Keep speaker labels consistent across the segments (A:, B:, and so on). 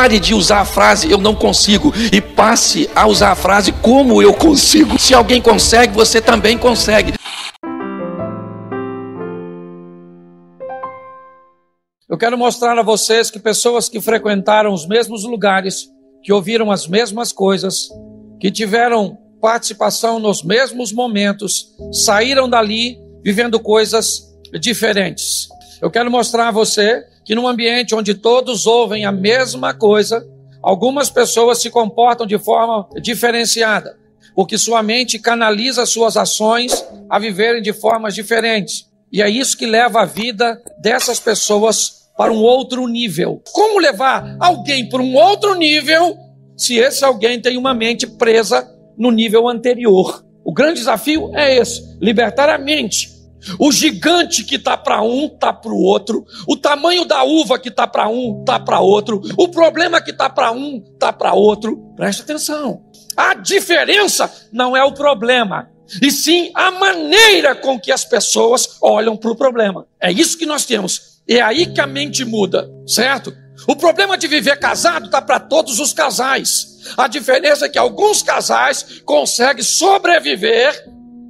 A: Pare de usar a frase eu não consigo e passe a usar a frase como eu consigo. Se alguém consegue, você também consegue.
B: Eu quero mostrar a vocês que pessoas que frequentaram os mesmos lugares, que ouviram as mesmas coisas, que tiveram participação nos mesmos momentos, saíram dali vivendo coisas diferentes. Eu quero mostrar a você que num ambiente onde todos ouvem a mesma coisa, algumas pessoas se comportam de forma diferenciada, porque sua mente canaliza suas ações a viverem de formas diferentes. E é isso que leva a vida dessas pessoas para um outro nível. Como levar alguém para um outro nível se esse alguém tem uma mente presa no nível anterior? O grande desafio é esse: libertar a mente. O gigante que está para um, está para o outro. O tamanho da uva que está para um, está para outro. O problema que está para um, está para outro. Preste atenção. A diferença não é o problema, e sim a maneira com que as pessoas olham para o problema. É isso que nós temos é aí que a mente muda, certo? O problema de viver casado está para todos os casais. A diferença é que alguns casais conseguem sobreviver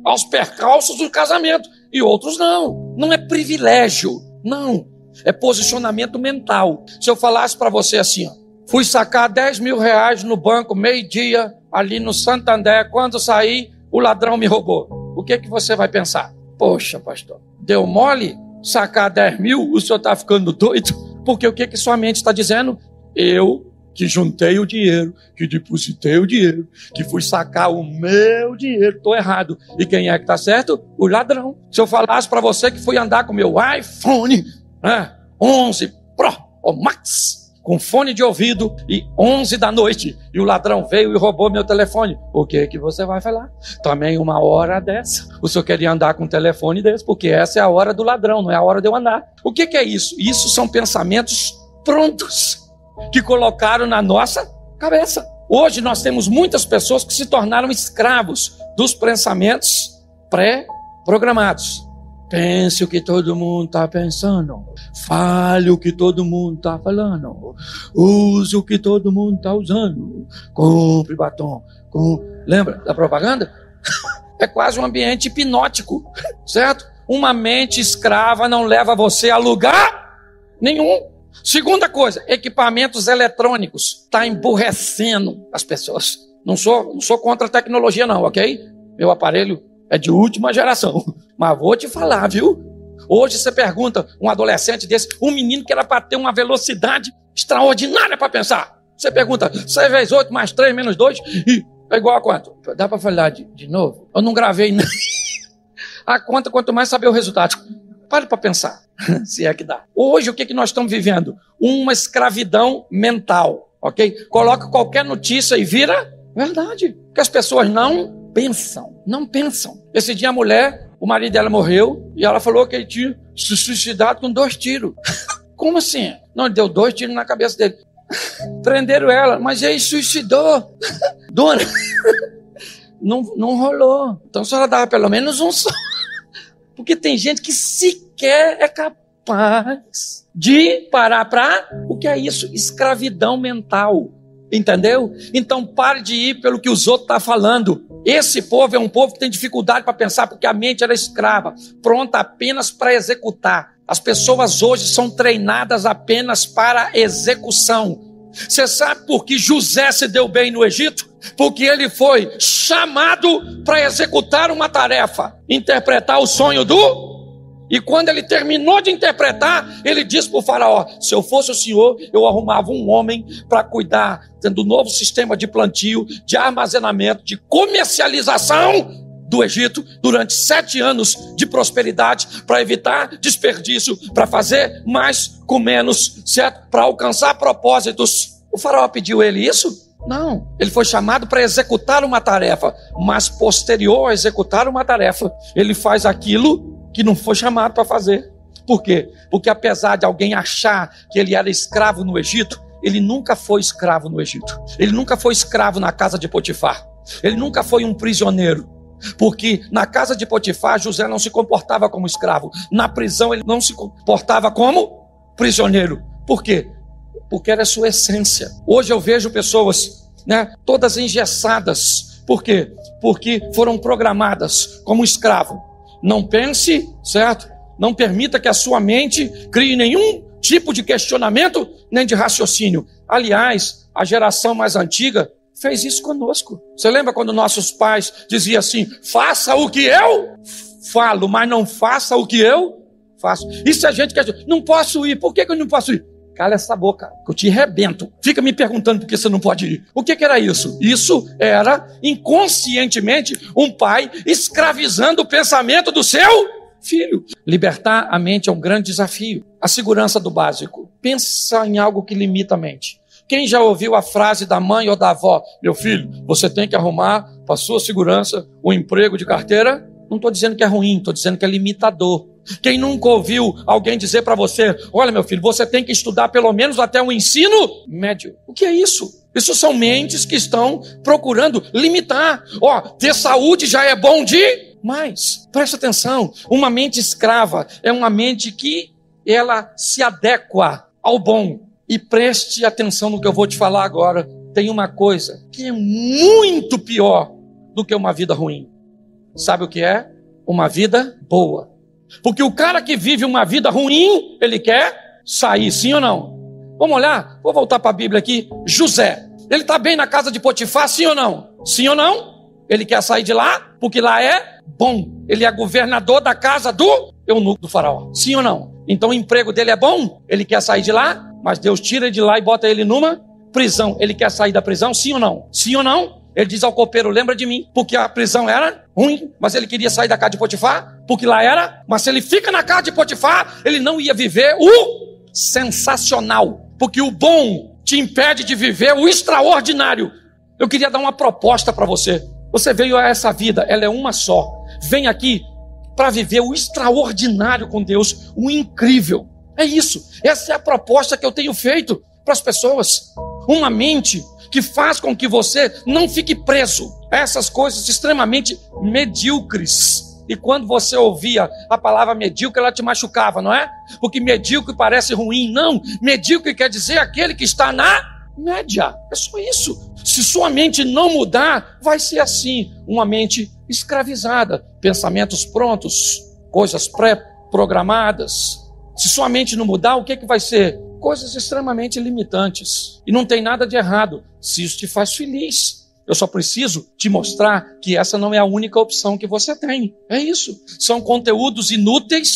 B: aos percalços do casamento e outros não. Não é privilégio, não. É posicionamento mental. Se eu falasse para você assim, ó, fui sacar 10 mil reais no banco meio-dia ali no Santander, quando saí, o ladrão me roubou. O que, que você vai pensar? Poxa, pastor, deu mole? sacar 10 mil, o senhor está ficando doido? Porque o que, que sua mente está dizendo? Eu que juntei o dinheiro, que depositei o dinheiro, que fui sacar o meu dinheiro, estou errado. E quem é que está certo? O ladrão. Se eu falasse para você que fui andar com meu iPhone né, 11 Pro ou Max, com fone de ouvido e 11 da noite e o ladrão veio e roubou meu telefone. O que que você vai falar? Também uma hora dessa. O senhor queria andar com um telefone desse, porque essa é a hora do ladrão, não é a hora de eu andar. O que que é isso? Isso são pensamentos prontos que colocaram na nossa cabeça. Hoje nós temos muitas pessoas que se tornaram escravos dos pensamentos pré-programados. Pense o que todo mundo está pensando. Fale o que todo mundo está falando. Use o que todo mundo está usando. Compre batom. Com... Lembra da propaganda? É quase um ambiente hipnótico, certo? Uma mente escrava não leva você a lugar nenhum. Segunda coisa, equipamentos eletrônicos está emburrecendo as pessoas. Não sou, não sou contra a tecnologia não, ok? Meu aparelho é de última geração. Mas vou te falar, viu? Hoje você pergunta um adolescente desse, um menino que era para ter uma velocidade extraordinária para pensar. Você pergunta, 6 vezes 8 mais 3 menos 2 e é igual a quanto? Dá para falar de, de novo? Eu não gravei nem. a conta, quanto mais saber o resultado. Pare para pensar, se é que dá. Hoje, o que, que nós estamos vivendo? Uma escravidão mental, ok? Coloca qualquer notícia e vira verdade. Que as pessoas não pensam, não pensam. Esse dia a mulher, o marido dela morreu e ela falou que ele tinha se suicidado com dois tiros. Como assim? Não, ele deu dois tiros na cabeça dele. Prenderam ela, mas ele suicidou. Dona, não, não rolou. Então a senhora dava pelo menos um só. Porque tem gente que sequer é capaz de parar para. O que é isso? Escravidão mental. Entendeu? Então pare de ir pelo que os outros estão tá falando. Esse povo é um povo que tem dificuldade para pensar porque a mente era escrava, pronta apenas para executar. As pessoas hoje são treinadas apenas para execução. Você sabe por que José se deu bem no Egito? Porque ele foi chamado para executar uma tarefa, interpretar o sonho do e quando ele terminou de interpretar, ele disse para o faraó: se eu fosse o senhor, eu arrumava um homem para cuidar do novo sistema de plantio, de armazenamento, de comercialização do Egito durante sete anos de prosperidade para evitar desperdício, para fazer mais com menos, certo? Para alcançar propósitos. O faraó pediu ele isso? Não, ele foi chamado para executar uma tarefa, mas posterior a executar uma tarefa, ele faz aquilo que não foi chamado para fazer. Por quê? Porque apesar de alguém achar que ele era escravo no Egito, ele nunca foi escravo no Egito. Ele nunca foi escravo na casa de Potifar. Ele nunca foi um prisioneiro. Porque na casa de Potifar, José não se comportava como escravo. Na prisão, ele não se comportava como prisioneiro. Por quê? porque era a sua essência. Hoje eu vejo pessoas, né, todas engessadas. Por quê? Porque foram programadas como escravo. Não pense, certo? Não permita que a sua mente crie nenhum tipo de questionamento nem de raciocínio. Aliás, a geração mais antiga fez isso conosco. Você lembra quando nossos pais diziam assim: faça o que eu falo, mas não faça o que eu faço. Isso a gente quer dizer, não posso ir, por que, que eu não posso ir? Cala essa boca, que eu te rebento. Fica me perguntando por que você não pode ir. O que, que era isso? Isso era, inconscientemente, um pai escravizando o pensamento do seu filho. Libertar a mente é um grande desafio. A segurança do básico. Pensa em algo que limita a mente. Quem já ouviu a frase da mãe ou da avó? Meu filho, você tem que arrumar para sua segurança um emprego de carteira? Não estou dizendo que é ruim, estou dizendo que é limitador. Quem nunca ouviu alguém dizer para você: olha, meu filho, você tem que estudar pelo menos até o ensino médio? O que é isso? Isso são mentes que estão procurando limitar. Ó, oh, ter saúde já é bom de mais. Preste atenção: uma mente escrava é uma mente que ela se adequa ao bom. E preste atenção no que eu vou te falar agora. Tem uma coisa que é muito pior do que uma vida ruim. Sabe o que é? Uma vida boa. Porque o cara que vive uma vida ruim, ele quer sair, sim ou não? Vamos olhar? Vou voltar para a Bíblia aqui. José, ele está bem na casa de Potifar, sim ou não? Sim ou não? Ele quer sair de lá, porque lá é bom. Ele é governador da casa do eunuco do faraó. Sim ou não? Então o emprego dele é bom, ele quer sair de lá, mas Deus tira ele de lá e bota ele numa prisão. Ele quer sair da prisão, sim ou não? Sim ou não? Ele diz ao copeiro: lembra de mim, porque a prisão era ruim, mas ele queria sair da casa de Potifar, porque lá era. Mas se ele fica na casa de Potifar, ele não ia viver o sensacional, porque o bom te impede de viver o extraordinário. Eu queria dar uma proposta para você. Você veio a essa vida, ela é uma só. Vem aqui para viver o extraordinário com Deus, o incrível. É isso. Essa é a proposta que eu tenho feito para as pessoas. Uma mente que faz com que você não fique preso a essas coisas extremamente medíocres. E quando você ouvia a palavra medíocre, ela te machucava, não é? Porque medíocre parece ruim. Não, medíocre quer dizer aquele que está na média. É só isso. Se sua mente não mudar, vai ser assim: uma mente escravizada, pensamentos prontos, coisas pré-programadas. Se sua mente não mudar, o que, que vai ser? coisas extremamente limitantes. E não tem nada de errado se isso te faz feliz. Eu só preciso te mostrar que essa não é a única opção que você tem. É isso. São conteúdos inúteis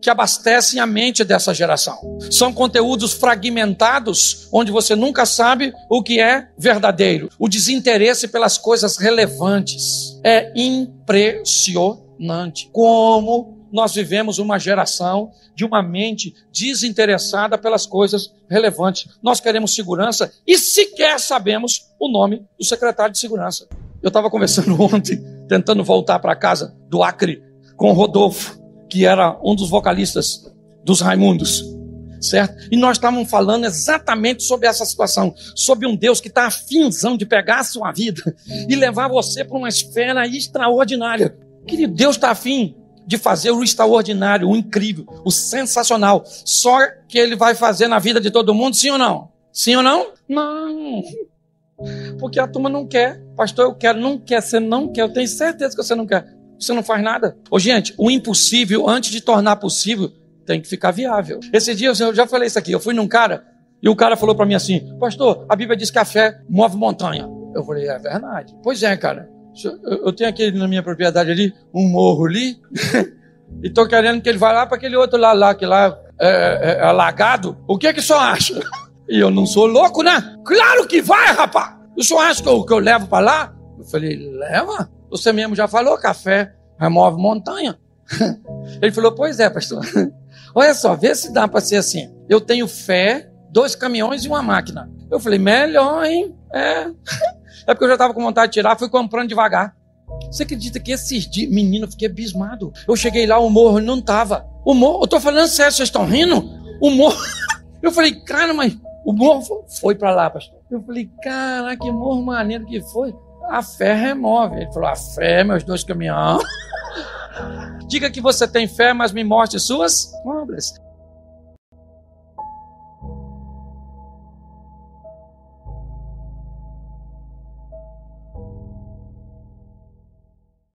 B: que abastecem a mente dessa geração. São conteúdos fragmentados, onde você nunca sabe o que é verdadeiro. O desinteresse pelas coisas relevantes é impressionante. Como nós vivemos uma geração de uma mente desinteressada pelas coisas relevantes. Nós queremos segurança e sequer sabemos o nome do secretário de segurança. Eu estava conversando ontem, tentando voltar para casa do Acre com o Rodolfo, que era um dos vocalistas dos Raimundos, certo? E nós estávamos falando exatamente sobre essa situação, sobre um Deus que está afinzão de pegar a sua vida e levar você para uma esfera extraordinária. Querido, Deus está afim de fazer o extraordinário, o incrível, o sensacional. Só que ele vai fazer na vida de todo mundo, sim ou não? Sim ou não? Não. Porque a turma não quer. Pastor, eu quero. Não quer. Você não quer. Eu tenho certeza que você não quer. Você não faz nada. Ô, gente, o impossível, antes de tornar possível, tem que ficar viável. Esse dia eu já falei isso aqui. Eu fui num cara e o cara falou para mim assim: Pastor, a Bíblia diz que a fé move montanha. Eu falei: É verdade. Pois é, cara. Eu tenho aqui na minha propriedade ali, um morro ali, e estou querendo que ele vá lá para aquele outro lá, lá que lá é, é, é alagado. O que é que o senhor acha? E eu não sou louco, né? Claro que vai, rapaz! O senhor acha que eu, que eu levo para lá? Eu falei, leva? Você mesmo já falou, café remove montanha. Ele falou, pois é, pastor. Olha só, vê se dá para ser assim. Eu tenho fé, dois caminhões e uma máquina. Eu falei, melhor, hein? É. É porque eu já estava com vontade de tirar, fui comprando devagar. Você acredita que esses dias, menino, eu fiquei abismado. Eu cheguei lá, o morro não tava. O morro, eu tô falando sério, vocês estão rindo? O morro. Eu falei, cara, mas o morro foi para lá, pastor. Eu falei, cara, que morro maneiro que foi. A fé remove. Ele falou, a fé, meus dois caminhões. Diga que você tem fé, mas me mostre suas obras.